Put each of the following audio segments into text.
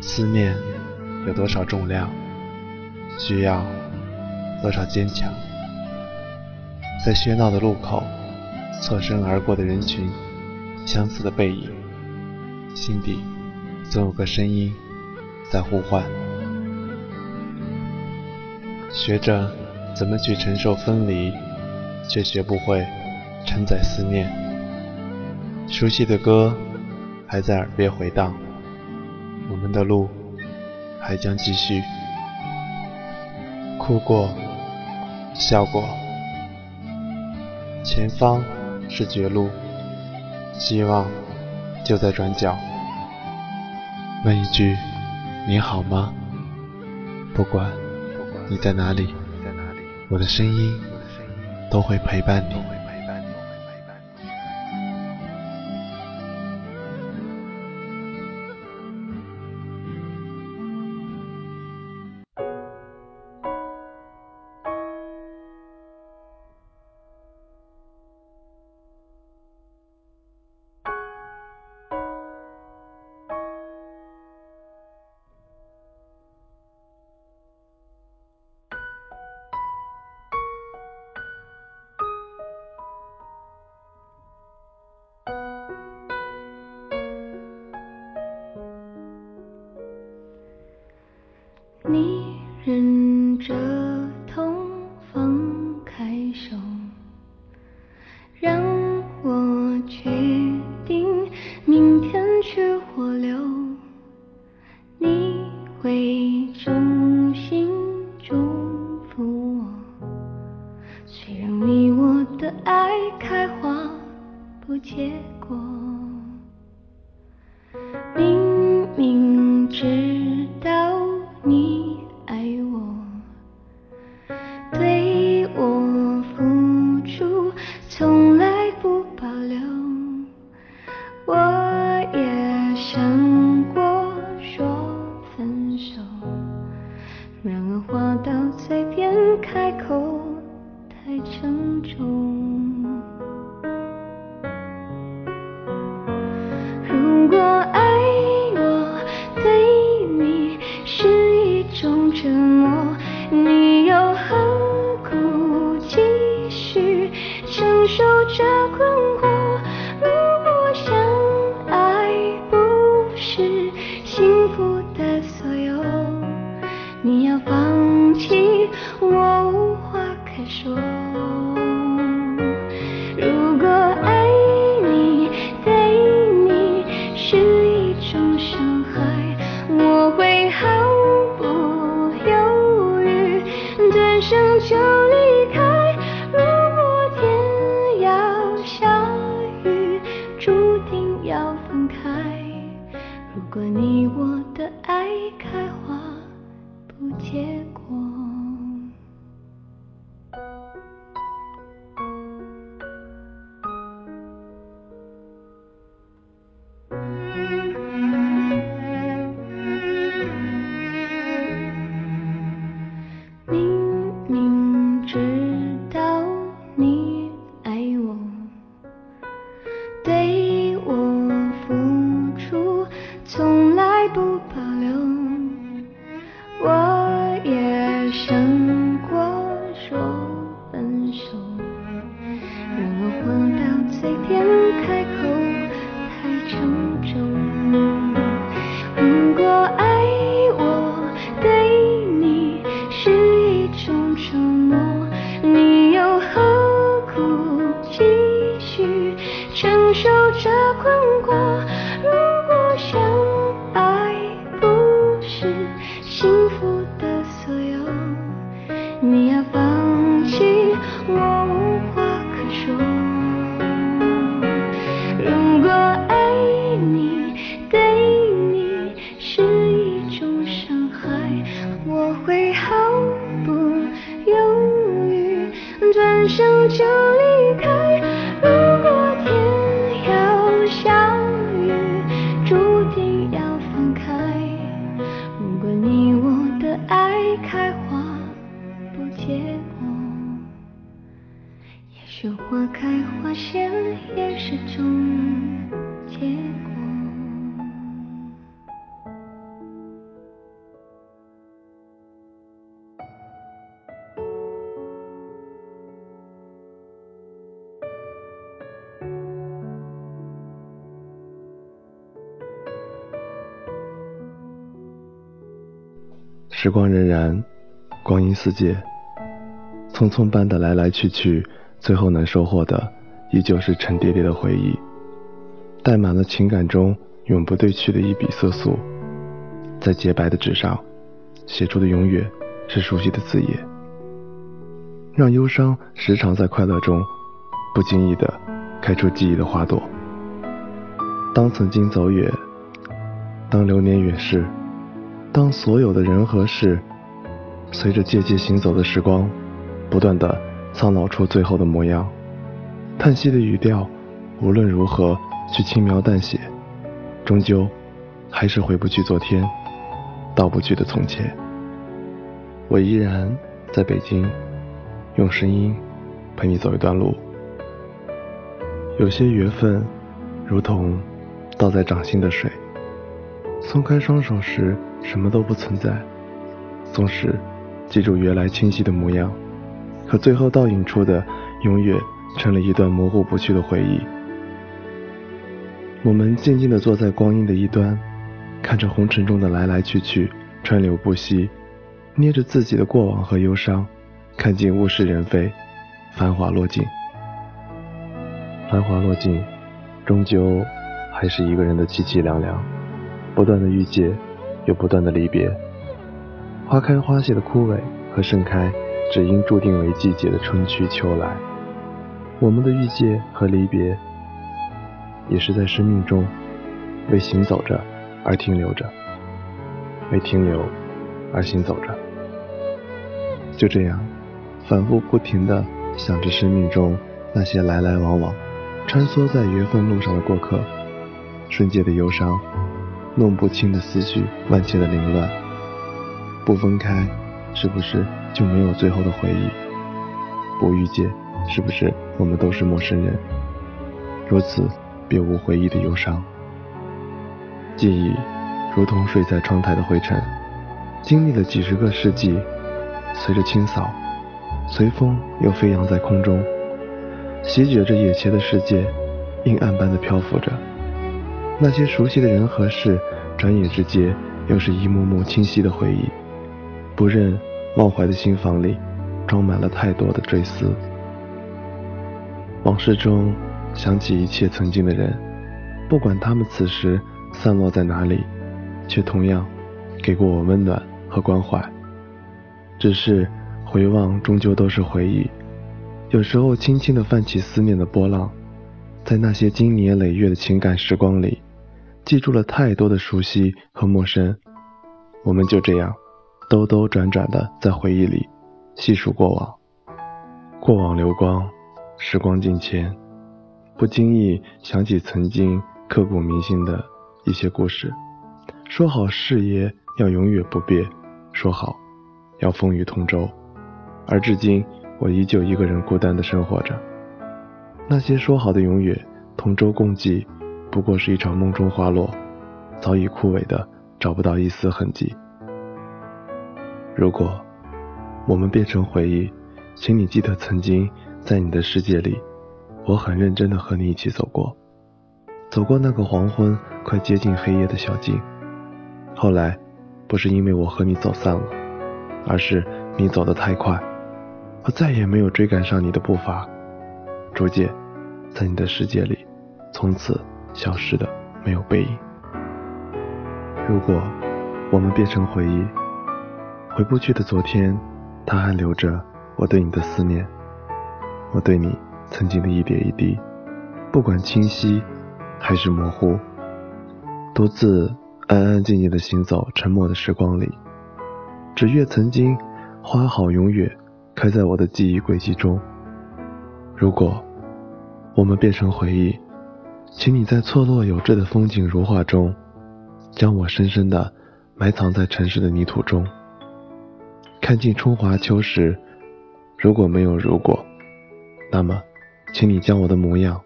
思念有多少重量，需要多少坚强？在喧闹的路口，侧身而过的人群，相似的背影，心底总有个声音在呼唤。学着怎么去承受分离，却学不会承载思念。熟悉的歌还在耳边回荡，我们的路还将继续。哭过，笑过。前方是绝路，希望就在转角。问一句，你好吗？不管你在哪里，我的声音都会陪伴你。你忍着痛放开手，让我决定明天去或留。你会衷心祝福我，虽然你我的爱开花不结果。明明知生。没开花不结果。也许花开花谢也是种时光荏苒，光阴似箭，匆匆般的来来去去，最后能收获的，依旧是沉甸甸的回忆，带满了情感中永不褪去的一笔色素，在洁白的纸上写出的永远是熟悉的字眼，让忧伤时常在快乐中不经意的开出记忆的花朵。当曾经走远，当流年远逝。当所有的人和事随着渐渐行走的时光，不断的苍老出最后的模样，叹息的语调，无论如何去轻描淡写，终究还是回不去昨天，到不去的从前。我依然在北京，用声音陪你走一段路。有些缘分，如同倒在掌心的水，松开双手时。什么都不存在，纵使记住原来清晰的模样，可最后倒影出的永远成了一段模糊不去的回忆。我们静静地坐在光阴的一端，看着红尘中的来来去去，川流不息，捏着自己的过往和忧伤，看尽物是人非，繁华落尽。繁华落尽，终究还是一个人的凄凄凉凉，不断的遇见。又不断的离别，花开花谢的枯萎和盛开，只因注定为季节的春去秋来。我们的遇见和离别，也是在生命中为行走着而停留着，为停留而行走着。就这样，反复不停的想着生命中那些来来往往、穿梭在缘分路上的过客，瞬间的忧伤。弄不清的思绪，万千的凌乱。不分开，是不是就没有最后的回忆？不遇见，是不是我们都是陌生人？如此，别无回忆的忧伤。记忆如同睡在窗台的灰尘，经历了几十个世纪，随着清扫，随风又飞扬在空中，席卷着眼前的世界，阴暗般的漂浮着。那些熟悉的人和事，转眼之间又是一幕幕清晰的回忆。不忍忘怀的心房里，装满了太多的追思。往事中想起一切曾经的人，不管他们此时散落在哪里，却同样给过我温暖和关怀。只是回望，终究都是回忆。有时候轻轻地泛起思念的波浪，在那些经年累月的情感时光里。记住了太多的熟悉和陌生，我们就这样兜兜转转的在回忆里细数过往。过往流光，时光近前，不经意想起曾经刻骨铭心的一些故事。说好誓言要永远不变，说好要风雨同舟，而至今我依旧一个人孤单的生活着。那些说好的永远同舟共济。不过是一场梦中花落，早已枯萎的找不到一丝痕迹。如果我们变成回忆，请你记得曾经在你的世界里，我很认真的和你一起走过，走过那个黄昏快接近黑夜的小径。后来不是因为我和你走散了，而是你走得太快，我再也没有追赶上你的步伐，逐渐在你的世界里，从此。消失的没有背影。如果我们变成回忆，回不去的昨天，它还留着我对你的思念，我对你曾经的一点一滴，不管清晰还是模糊，独自安安静静的行走沉默的时光里，只愿曾经花好永远开在我的记忆轨迹中。如果我们变成回忆。请你在错落有致的风景如画中，将我深深的埋藏在城市的泥土中。看尽春华秋实，如果没有如果，那么，请你将我的模样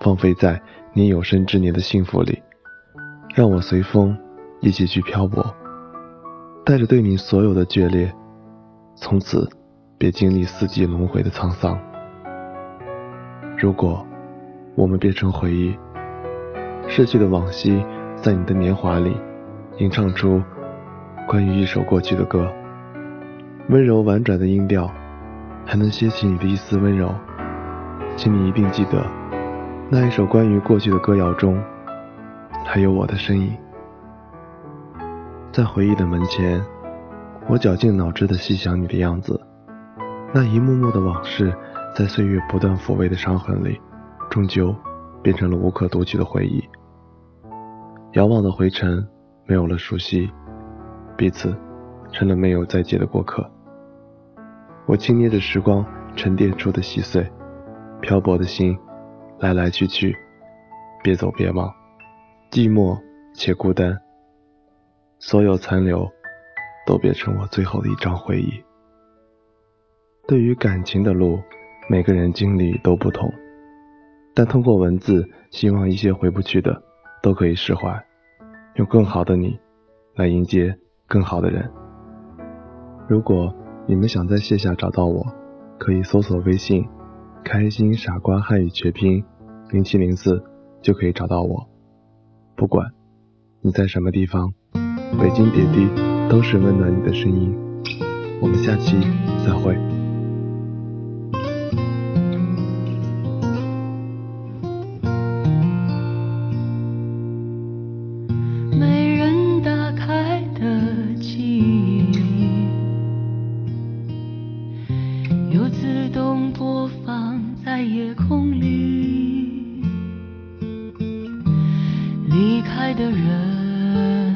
放飞在你有生之年的幸福里，让我随风一起去漂泊，带着对你所有的眷恋，从此别经历四季轮回的沧桑。如果。我们变成回忆，逝去的往昔，在你的年华里吟唱出关于一首过去的歌，温柔婉转的音调，还能掀起你的一丝温柔。请你一定记得，那一首关于过去的歌谣中，还有我的身影。在回忆的门前，我绞尽脑汁的细想你的样子，那一幕幕的往事，在岁月不断抚慰的伤痕里，终究变成了无可读取的回忆。遥望的回程，没有了熟悉。彼此成了没有再见的过客。我轻捏着时光沉淀出的细碎，漂泊的心，来来去去，别走别忘，寂寞且孤单。所有残留，都变成我最后的一张回忆。对于感情的路，每个人经历都不同，但通过文字，希望一些回不去的，都可以释怀，用更好的你，来迎接。更好的人。如果你们想在线下找到我，可以搜索微信“开心傻瓜汉语全拼零七零四”，就可以找到我。不管你在什么地方，北京点滴都是温暖你的声音。我们下期再会。开的人，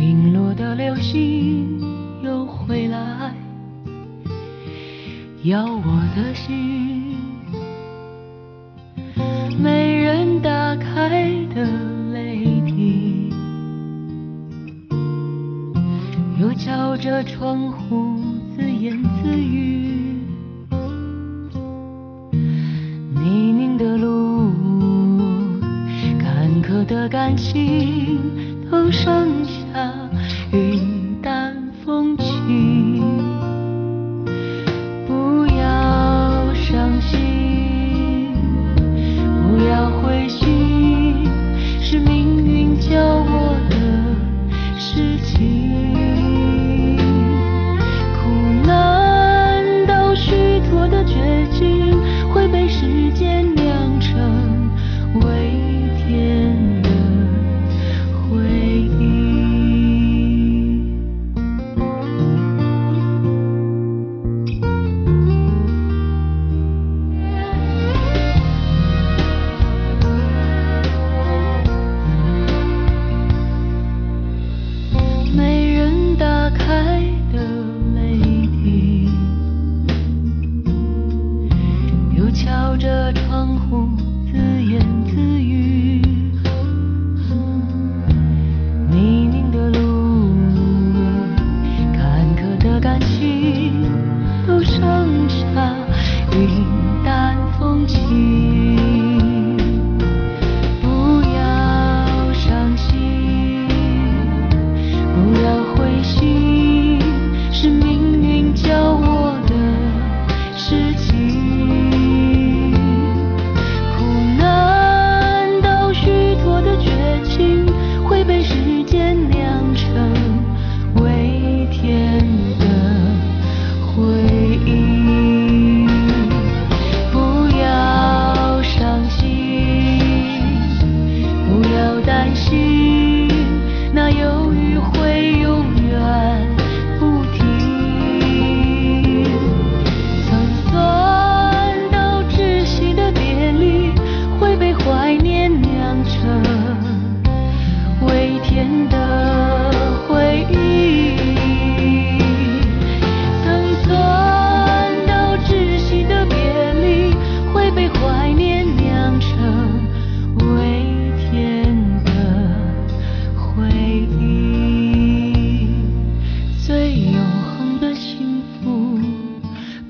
陨落的流星又回来，要我的心。没人打开的泪滴，又敲着窗户自言自语。的感情都剩下云淡风轻，江湖。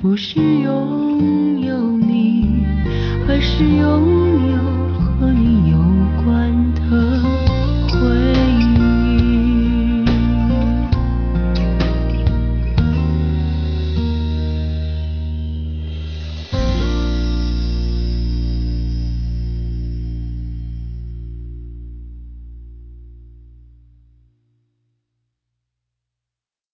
不是拥有你，而是拥有。